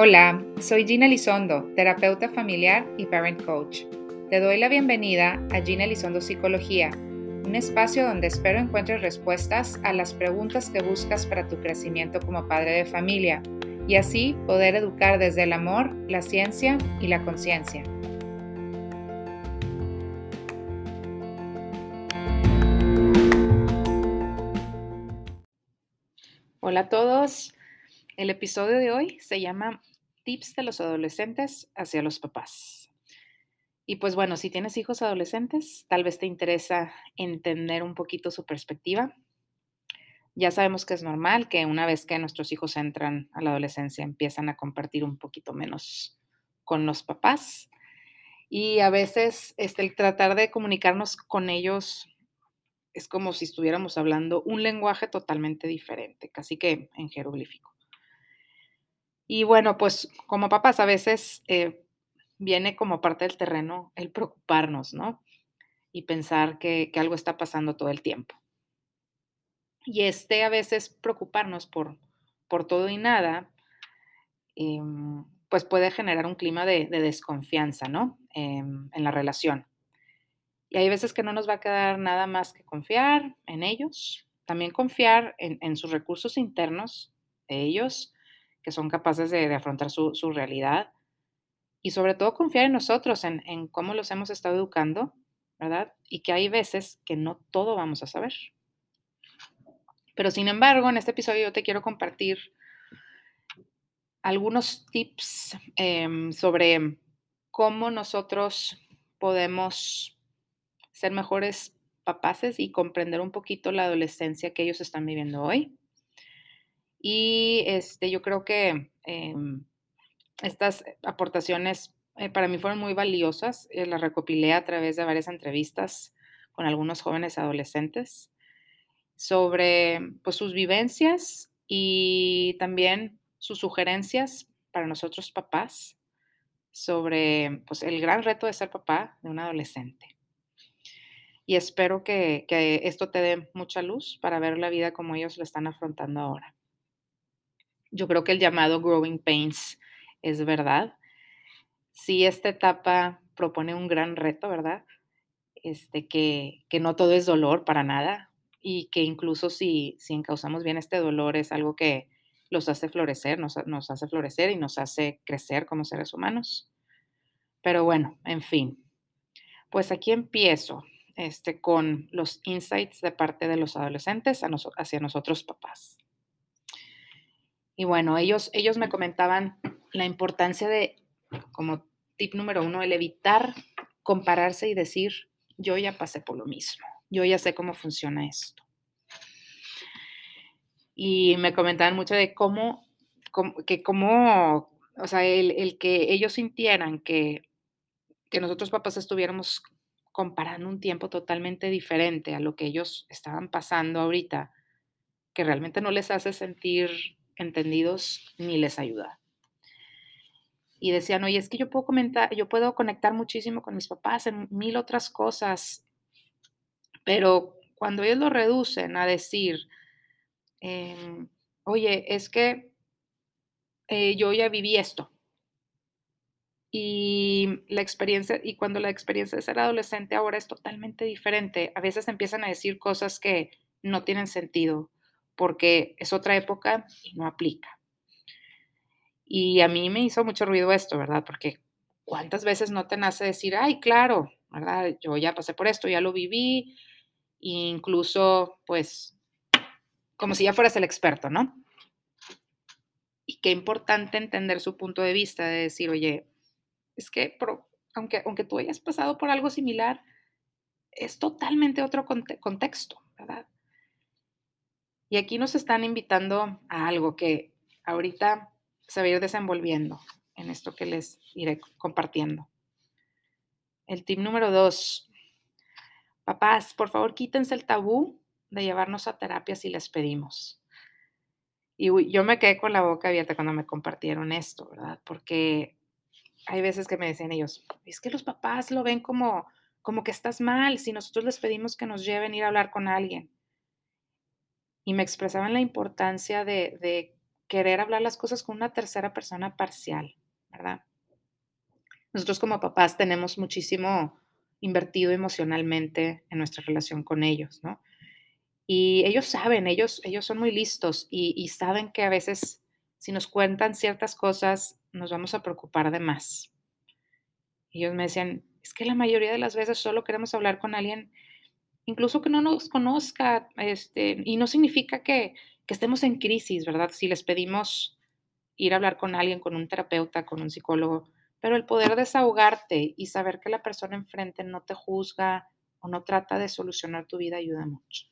Hola, soy Gina Elizondo, terapeuta familiar y parent coach. Te doy la bienvenida a Gina Elizondo Psicología, un espacio donde espero encuentres respuestas a las preguntas que buscas para tu crecimiento como padre de familia y así poder educar desde el amor, la ciencia y la conciencia. Hola a todos. El episodio de hoy se llama Tips de los adolescentes hacia los papás. Y pues bueno, si tienes hijos adolescentes, tal vez te interesa entender un poquito su perspectiva. Ya sabemos que es normal que una vez que nuestros hijos entran a la adolescencia empiezan a compartir un poquito menos con los papás. Y a veces este, el tratar de comunicarnos con ellos es como si estuviéramos hablando un lenguaje totalmente diferente, casi que en jeroglífico. Y bueno, pues como papás a veces eh, viene como parte del terreno el preocuparnos, ¿no? Y pensar que, algo está pasando todo el tiempo. Y este a veces preocuparnos por, por todo y nada, em, pues puede generar un clima de, desconfianza, ¿no? en la relación. Y hay veces que no nos va a quedar nada más que confiar en ellos, también confiar en, sus recursos internos de ellos, que son capaces de, afrontar su, realidad, y sobre todo confiar en nosotros, en, cómo los hemos estado educando, ¿verdad? Y que hay veces que no todo vamos a saber. Pero sin embargo, en este episodio yo te quiero compartir algunos tips em, sobre cómo nosotros podemos ser mejores papaces y comprender un poquito la adolescencia que ellos están viviendo hoy. Y este, yo creo que em, estas aportaciones eh, para mí fueron muy valiosas. Eh, las recopilé a través de varias entrevistas con algunos jóvenes adolescentes sobre pues, sus vivencias y también sus sugerencias para nosotros papás sobre pues, el gran reto de ser papá de un adolescente y espero que, esto te dé mucha luz para ver la vida como ellos la están afrontando ahora. Yo creo que el llamado Growing Pains es verdad. Si esta etapa propone un gran reto, ¿verdad? Este, que, no todo es dolor para nada y que incluso si, si encauzamos bien este dolor es algo que los hace florecer, nos, nos hace florecer y nos hace crecer como seres humanos. Pero bueno, en fin, pues aquí empiezo este, con los insights de parte de los adolescentes hacia nosotros papás. Y bueno, ellos, ellos me comentaban la importancia de, como tip número uno, el evitar compararse y decir, yo ya pasé por lo mismo, yo ya sé cómo funciona esto. Y me comentaban mucho de cómo, que cómo, o sea, el, el, que ellos sintieran que, que nosotros papás estuviéramos comparando un tiempo totalmente diferente a lo que ellos estaban pasando ahorita, que realmente no les hace sentir entendidos ni les ayuda. Y decían, oye, es que yo puedo comentar, yo puedo conectar muchísimo con mis papás en mil otras cosas, pero cuando ellos lo reducen a decir, em, oye, es que eh, yo ya viví esto, y la experiencia, y cuando la experiencia de ser adolescente ahora es totalmente diferente, a veces empiezan a decir cosas que no tienen sentido porque es otra época y no aplica. Y a mí me hizo mucho ruido esto, ¿verdad? Porque cuántas veces no te nace decir, ay, claro, ¿verdad? Yo ya pasé por esto, ya lo viví, e incluso, pues, como si ya fueras el experto, ¿no? Y qué importante entender su punto de vista, de decir, oye, es que aunque, aunque tú hayas pasado por algo similar, es totalmente otro contexto, ¿verdad? Y aquí nos están invitando a algo que ahorita se va a ir desenvolviendo en esto que les iré compartiendo. El tip número dos. Papás, por favor, quítense el tabú de llevarnos a terapia si les pedimos. Y yo me quedé con la boca abierta cuando me compartieron esto, ¿verdad? Porque hay veces que me decían ellos, es que los papás lo ven como, como que estás mal si nosotros les pedimos que nos lleven a ir a hablar con alguien. Y me expresaban la importancia de, querer hablar las cosas con una tercera persona parcial, ¿verdad? Nosotros como papás tenemos muchísimo invertido emocionalmente en nuestra relación con ellos, ¿no? Y ellos saben, ellos, ellos son muy listos y, y saben que a veces si nos cuentan ciertas cosas nos vamos a preocupar de más. Ellos me decían, es que la mayoría de las veces solo queremos hablar con alguien, incluso que no nos conozca, este, y no significa que, que estemos en crisis, ¿verdad? Si les pedimos ir a hablar con alguien, con un terapeuta, con un psicólogo, pero el poder desahogarte y saber que la persona enfrente no te juzga o no trata de solucionar tu vida ayuda mucho.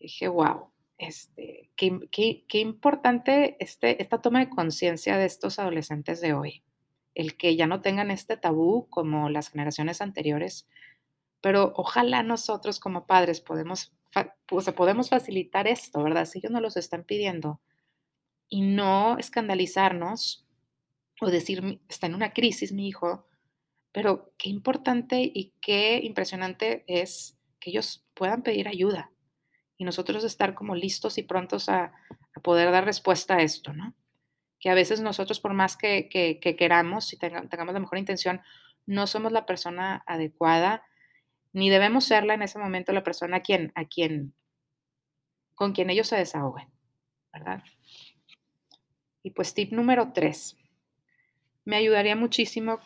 Dije, wow, este, qué, qué, qué importante este, esta toma de conciencia de estos adolescentes de hoy. El que ya no tengan este tabú como las generaciones anteriores, pero ojalá nosotros como padres podemos, pues, podemos facilitar esto, ¿verdad? Si ellos no los están pidiendo y no escandalizarnos o decir, está en una crisis mi hijo, pero qué importante y qué impresionante es que ellos puedan pedir ayuda y nosotros estar como listos y prontos a, poder dar respuesta a esto, ¿no? Que a veces nosotros, por más que, queramos y tengamos la mejor intención, no somos la persona adecuada, ni debemos serla en ese momento la persona a quien, a quien, con quien ellos se desahoguen, ¿verdad? Y pues tip número tres, me ayudaría muchísimo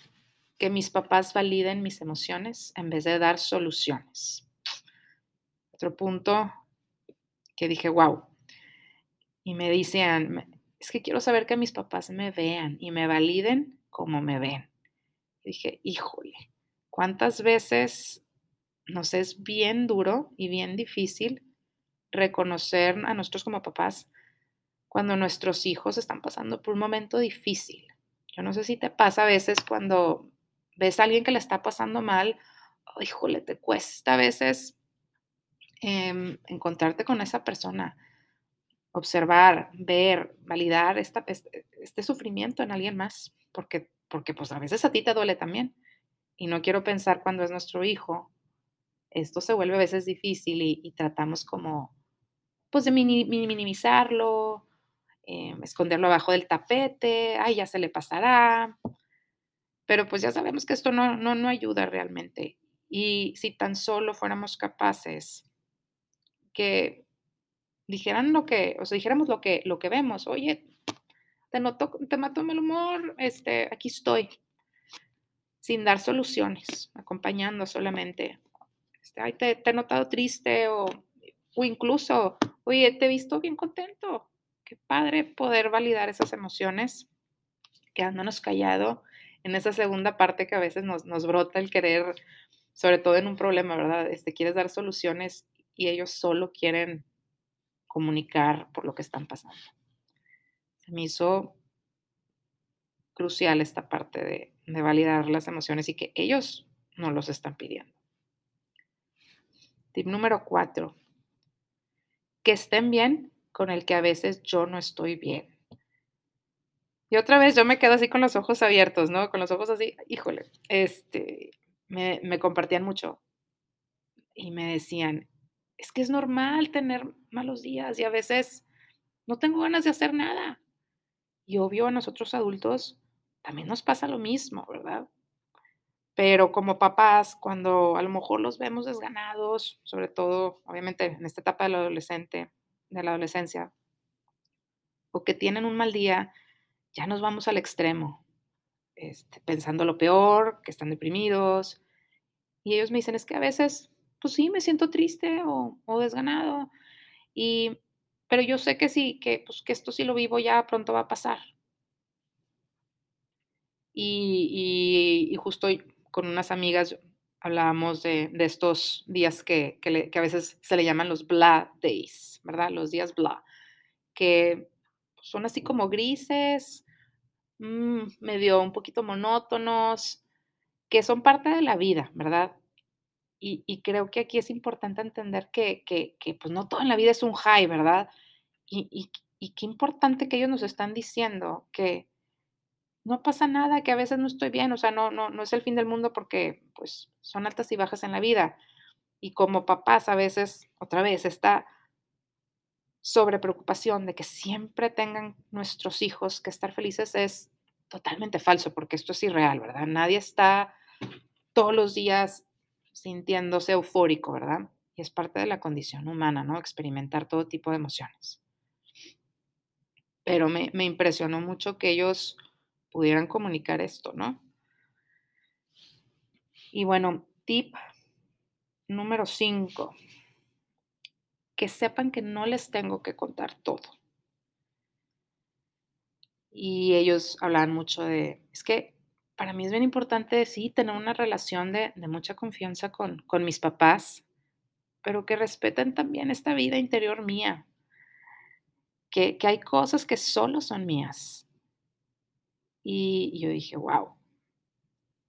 que mis papás validen mis emociones en vez de dar soluciones. Otro punto que dije, wow. Y me decían, es que quiero saber que mis papás me vean y me validen como me ven. Dije, híjole, ¿cuántas veces nos es bien duro y bien difícil reconocer a nosotros como papás cuando nuestros hijos están pasando por un momento difícil? Yo no sé si te pasa a veces cuando ves a alguien que le está pasando mal, híjole, te cuesta a veces em, encontrarte con esa persona, observar, ver, validar este, este, sufrimiento en alguien más, porque, porque pues a veces a ti te duele también. Y no quiero pensar cuando es nuestro hijo, esto se vuelve a veces difícil y, tratamos como, pues de minimizarlo, Em, esconderlo abajo del tapete, ay, ya se le pasará. Pero pues ya sabemos que esto no, no, no ayuda realmente. Y si tan solo fuéramos capaces que dijeran lo que, o sea, dijéramos lo que, lo que vemos, oye, te, noto, te mató el humor, este, aquí estoy, sin dar soluciones, acompañando solamente. Este, te, te, he notado triste o, o incluso, oye, te he visto bien contento, padre poder validar esas emociones, quedándonos callado en esa segunda parte que a veces nos, nos brota el querer, sobre todo en un problema, ¿verdad? Este, quieres dar soluciones y ellos solo quieren comunicar por lo que están pasando. Se me hizo crucial esta parte de, de validar las emociones y que ellos no los están pidiendo. Tip número cuatro. Que estén bien con el que a veces yo no estoy bien. Y otra vez yo me quedo así con los ojos abiertos, ¿no? Con los ojos así, híjole, este, me, me compartían mucho y me decían, es que es normal tener malos días y a veces no tengo ganas de hacer nada. Y obvio a nosotros adultos también nos pasa lo mismo, ¿verdad? Pero como papás, cuando a lo mejor los vemos desganados, sobre todo, obviamente, en esta etapa del adolescente, de la adolescencia o que tienen un mal día, ya nos vamos al extremo, este, pensando lo peor, que están deprimidos. Y ellos me dicen, es que a veces, pues sí, me siento triste o, desganado, y, pero yo sé que sí, que, pues, que esto sí lo vivo ya pronto va a pasar. Y, y, justo con unas amigas hablábamos de, estos días que, a veces se le llaman los blah days, ¿verdad? Los días blah, que son así como grises, mm, medio un poquito monótonos, que son parte de la vida, ¿verdad? Y, creo que aquí es importante entender que, pues no todo en la vida es un high, ¿verdad? Y, y qué importante que ellos nos están diciendo que, no pasa nada, que a veces no estoy bien, o sea, no, no, no es el fin del mundo porque pues son altas y bajas en la vida. Y como papás a veces, otra vez, esta sobre preocupación de que siempre tengan nuestros hijos que estar felices es totalmente falso, porque esto es irreal, ¿verdad? Nadie está todos los días sintiéndose eufórico, ¿verdad? Y es parte de la condición humana, ¿no? Experimentar todo tipo de emociones. Pero me, me impresionó mucho que ellos pudieran comunicar esto, ¿no? Y bueno, tip número 5, que sepan que no les tengo que contar todo. Y ellos hablaban mucho de, es que para mí es bien importante, sí, tener una relación de, mucha confianza con, con mis papás, pero que respeten también esta vida interior mía, que, que hay cosas que solo son mías. Y, yo dije, wow.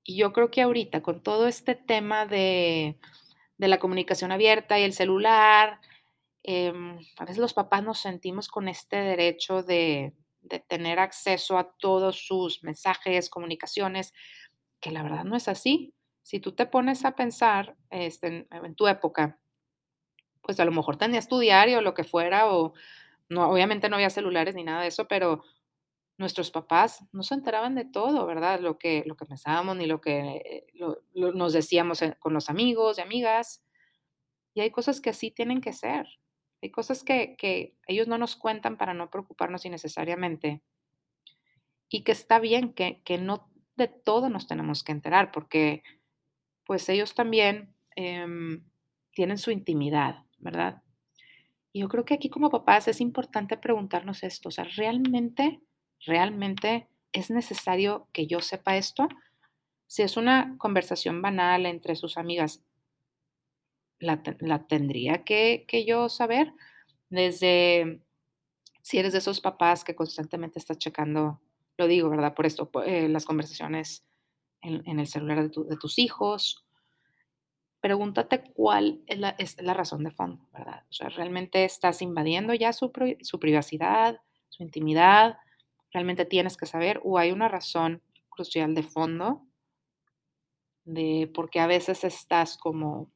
Y yo creo que ahorita con todo este tema de, de la comunicación abierta y el celular, em, a veces los papás nos sentimos con este derecho de, de tener acceso a todos sus mensajes, comunicaciones, que la verdad no es así. Si tú te pones a pensar este, en, tu época, pues a lo mejor tenías tu diario o lo que fuera, o no, obviamente no había celulares ni nada de eso, pero nuestros papás no se enteraban de todo, ¿verdad? Lo que, lo que pensábamos ni lo que nos decíamos con los amigos y amigas. Y hay cosas que así tienen que ser. Hay cosas que, que ellos no nos cuentan para no preocuparnos innecesariamente. Y que está bien que, que no de todo nos tenemos que enterar, porque pues ellos también em, tienen su intimidad, ¿verdad? Y yo creo que aquí como papás es importante preguntarnos esto, o sea, ¿realmente ¿realmente es necesario que yo sepa esto? Si es una conversación banal entre sus amigas, ¿la, tendría que, yo saber? Desde si eres de esos papás que constantemente estás checando, lo digo, ¿verdad? Por esto, eh, las conversaciones en, el celular de, tus hijos. Pregúntate cuál es la, razón de fondo, ¿verdad? O sea, ¿realmente estás invadiendo ya su, su privacidad, su intimidad? Realmente tienes que saber o hay una razón crucial de fondo de por qué a veces estás como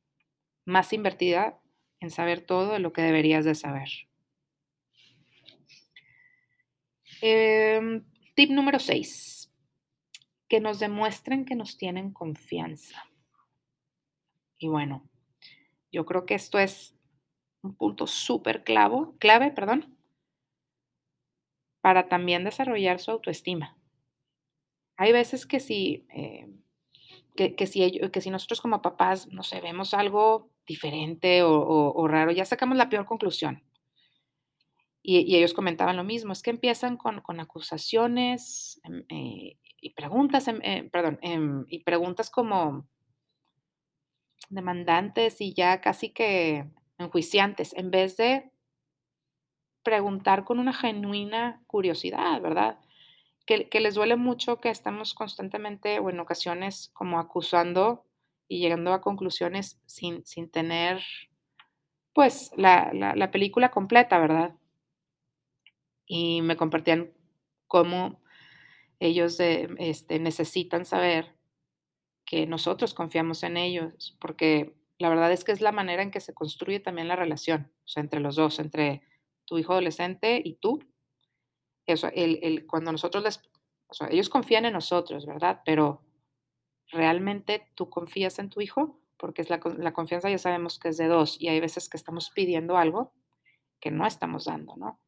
más invertida en saber todo de lo que deberías de saber. Em, tip número 6. Que nos demuestren que nos tienen confianza. Y bueno, yo creo que esto es un punto súper clave, perdón, para también desarrollar su autoestima. Hay veces que si, eh, que, si que si nosotros como papás, no sé, vemos algo diferente o, raro, ya sacamos la peor conclusión. Y, ellos comentaban lo mismo, es que empiezan con, acusaciones em, eh, y preguntas, em, eh, perdón, em, y preguntas como demandantes y ya casi que enjuiciantes, en vez de preguntar con una genuina curiosidad, ¿verdad? Que, les duele mucho que estamos constantemente o en ocasiones como acusando y llegando a conclusiones sin, sin tener pues la, la, película completa, ¿verdad? Y me compartían cómo ellos este, necesitan saber que nosotros confiamos en ellos, porque la verdad es que es la manera en que se construye también la relación, o sea, entre los dos, entre tu hijo adolescente y tú. Eso, el, cuando nosotros les, ellos confían en nosotros, ¿verdad? Pero ¿realmente tú confías en tu hijo? Porque es la, la confianza ya sabemos que es de dos y hay veces que estamos pidiendo algo que no estamos dando, ¿no?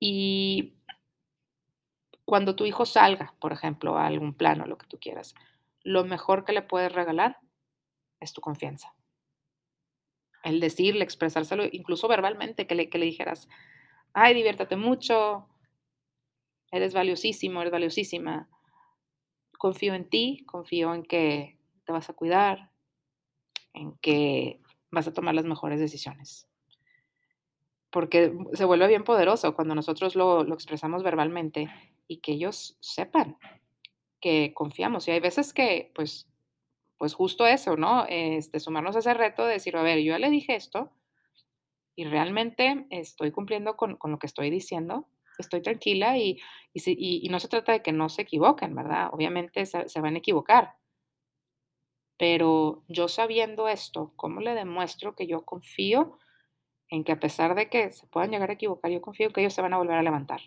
Y cuando tu hijo salga, por ejemplo, a algún plano, lo que tú quieras, lo mejor que le puedes regalar es tu confianza el decirle, expresárselo, incluso verbalmente, que le, que le dijeras, ay, diviértate mucho, eres valiosísimo, eres valiosísima, confío en ti, confío en que te vas a cuidar, en que vas a tomar las mejores decisiones. Porque se vuelve bien poderoso cuando nosotros lo, lo expresamos verbalmente y que ellos sepan que confiamos. Y hay veces que, pues, pues justo eso, ¿no? Este, sumarnos a ese reto de decir, a ver, yo ya le dije esto y realmente estoy cumpliendo con, lo que estoy diciendo, estoy tranquila y, y, no se trata de que no se equivoquen, ¿verdad? Obviamente se, se van a equivocar, pero yo sabiendo esto, ¿cómo le demuestro que yo confío en que a pesar de que se puedan llegar a equivocar, yo confío que ellos se van a volver a levantar.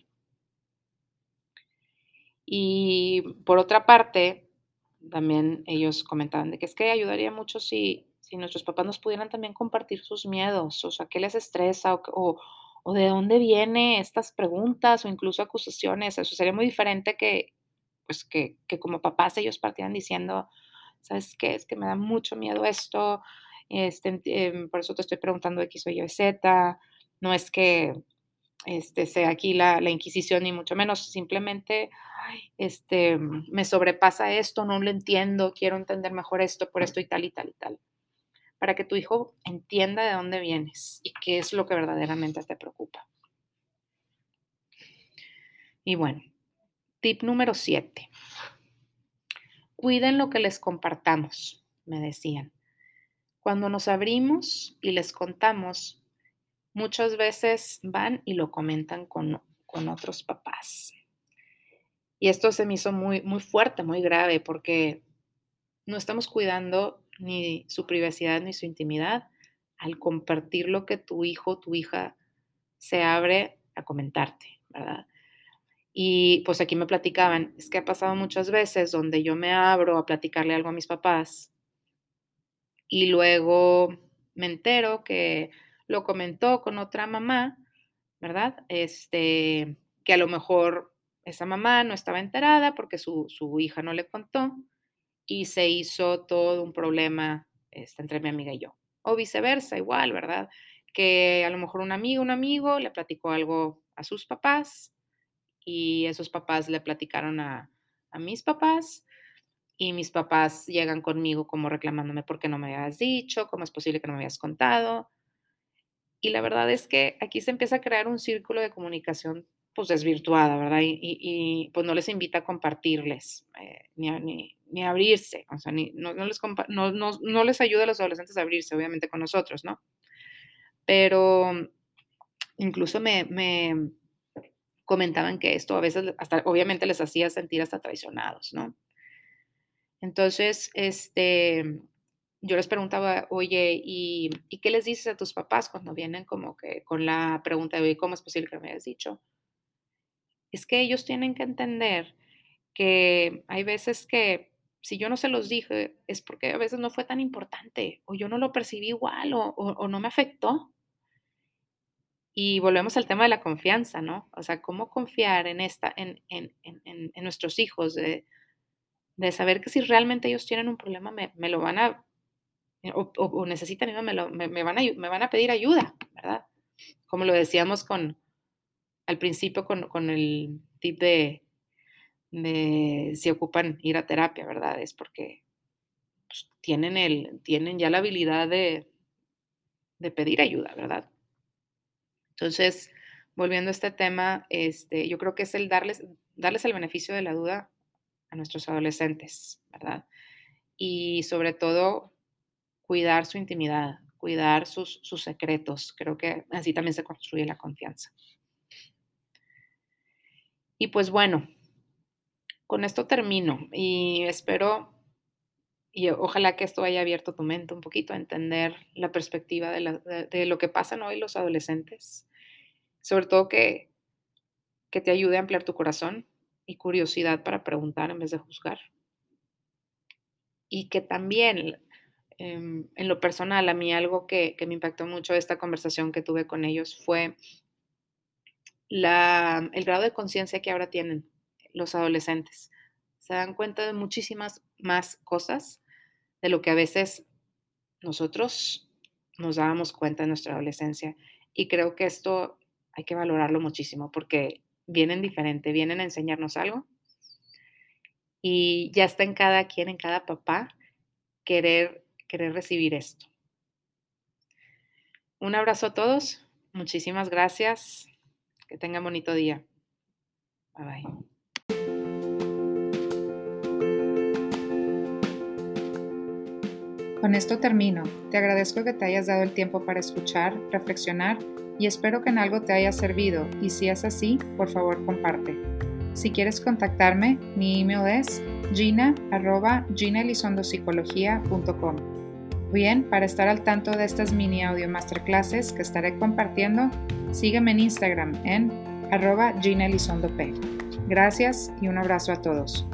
Y por otra parte, también ellos comentaban de que es que ayudaría mucho si, si nuestros papás nos pudieran también compartir sus miedos, o sea, qué les estresa o, o, de dónde vienen estas preguntas o incluso acusaciones. Eso sería muy diferente que, pues, que, que como papás ellos partieran diciendo, ¿sabes qué? Es que me da mucho miedo esto, este, em, por eso te estoy preguntando X o Y Z, no es que este, sea aquí la, Inquisición, ni mucho menos, simplemente este, me sobrepasa esto, no lo entiendo, quiero entender mejor esto, por esto y tal y tal y tal. Para que tu hijo entienda de dónde vienes y qué es lo que verdaderamente te preocupa. Y bueno, tip número 7. Cuiden lo que les compartamos, me decían. Cuando nos abrimos y les contamos, muchas veces van y lo comentan con, con otros papás. Y esto se me hizo muy, muy fuerte, muy grave, porque no estamos cuidando ni su privacidad ni su intimidad al compartir lo que tu hijo tu hija se abre a comentarte, ¿verdad? Y pues aquí me platicaban, es que ha pasado muchas veces donde yo me abro a platicarle algo a mis papás y luego me entero que lo comentó con otra mamá, ¿verdad? Este, que a lo mejor esa mamá no estaba enterada porque su, hija no le contó y se hizo todo un problema este, entre mi amiga y yo. O viceversa, igual, ¿verdad? Que a lo mejor un amigo, un amigo le platicó algo a sus papás y esos papás le platicaron a, a mis papás y mis papás llegan conmigo como reclamándome por qué no me habías dicho, cómo es posible que no me habías contado. Y la verdad es que aquí se empieza a crear un círculo de comunicación pues desvirtuada, ¿verdad? Y, pues no les invita a compartirles, eh, ni, a, ni, abrirse, o sea, ni, no, les no, les ayuda a los adolescentes a abrirse, obviamente, con nosotros, ¿no? Pero incluso me, me comentaban que esto a veces, hasta obviamente les hacía sentir hasta traicionados, ¿no? Entonces, este, yo les preguntaba, oye, ¿y, ¿y, qué les dices a tus papás cuando vienen como que con la pregunta de, oye, ¿cómo es posible que me hayas dicho? es que ellos tienen que entender que hay veces que si yo no se los dije es porque a veces no fue tan importante o yo no lo percibí igual o, no me afectó. Y volvemos al tema de la confianza, ¿no? O sea, cómo confiar en, esta, en, nuestros hijos, de, saber que si realmente ellos tienen un problema, me, lo van a, o, necesitan me, me, van a, me van a pedir ayuda, ¿verdad? Como lo decíamos con, al principio con, el tip de, si ocupan ir a terapia, ¿verdad? Es porque pues, tienen, el, tienen ya la habilidad de, pedir ayuda, ¿verdad? Entonces, volviendo a este tema, este, yo creo que es el darles, darles el beneficio de la duda a nuestros adolescentes, ¿verdad? Y sobre todo, cuidar su intimidad, cuidar sus, sus secretos. Creo que así también se construye la confianza. Y pues bueno, con esto termino y espero y ojalá que esto haya abierto tu mente un poquito a entender la perspectiva de, lo que pasan hoy los adolescentes. Sobre todo que, que te ayude a ampliar tu corazón y curiosidad para preguntar en vez de juzgar. Y que también, em, en lo personal, a mí algo que, que me impactó mucho esta conversación que tuve con ellos fue el grado de conciencia que ahora tienen los adolescentes. Se dan cuenta de muchísimas más cosas de lo que a veces nosotros nos dábamos cuenta en nuestra adolescencia. Y creo que esto hay que valorarlo muchísimo porque vienen diferente, vienen a enseñarnos algo. Y ya está en cada quien, en cada papá, querer, querer recibir esto. Un abrazo a todos. Muchísimas gracias. Que tengan bonito día. Bye bye. Con esto termino. Te agradezco que te hayas dado el tiempo para escuchar, reflexionar y espero que en algo te haya servido y si es así, por favor comparte. Si quieres contactarme, mi email es gina.ginelizondopsicología.com. Bien, para estar al tanto de estas mini audio masterclasses que estaré compartiendo, sígueme en Instagram en arroba. Gracias y un abrazo a todos.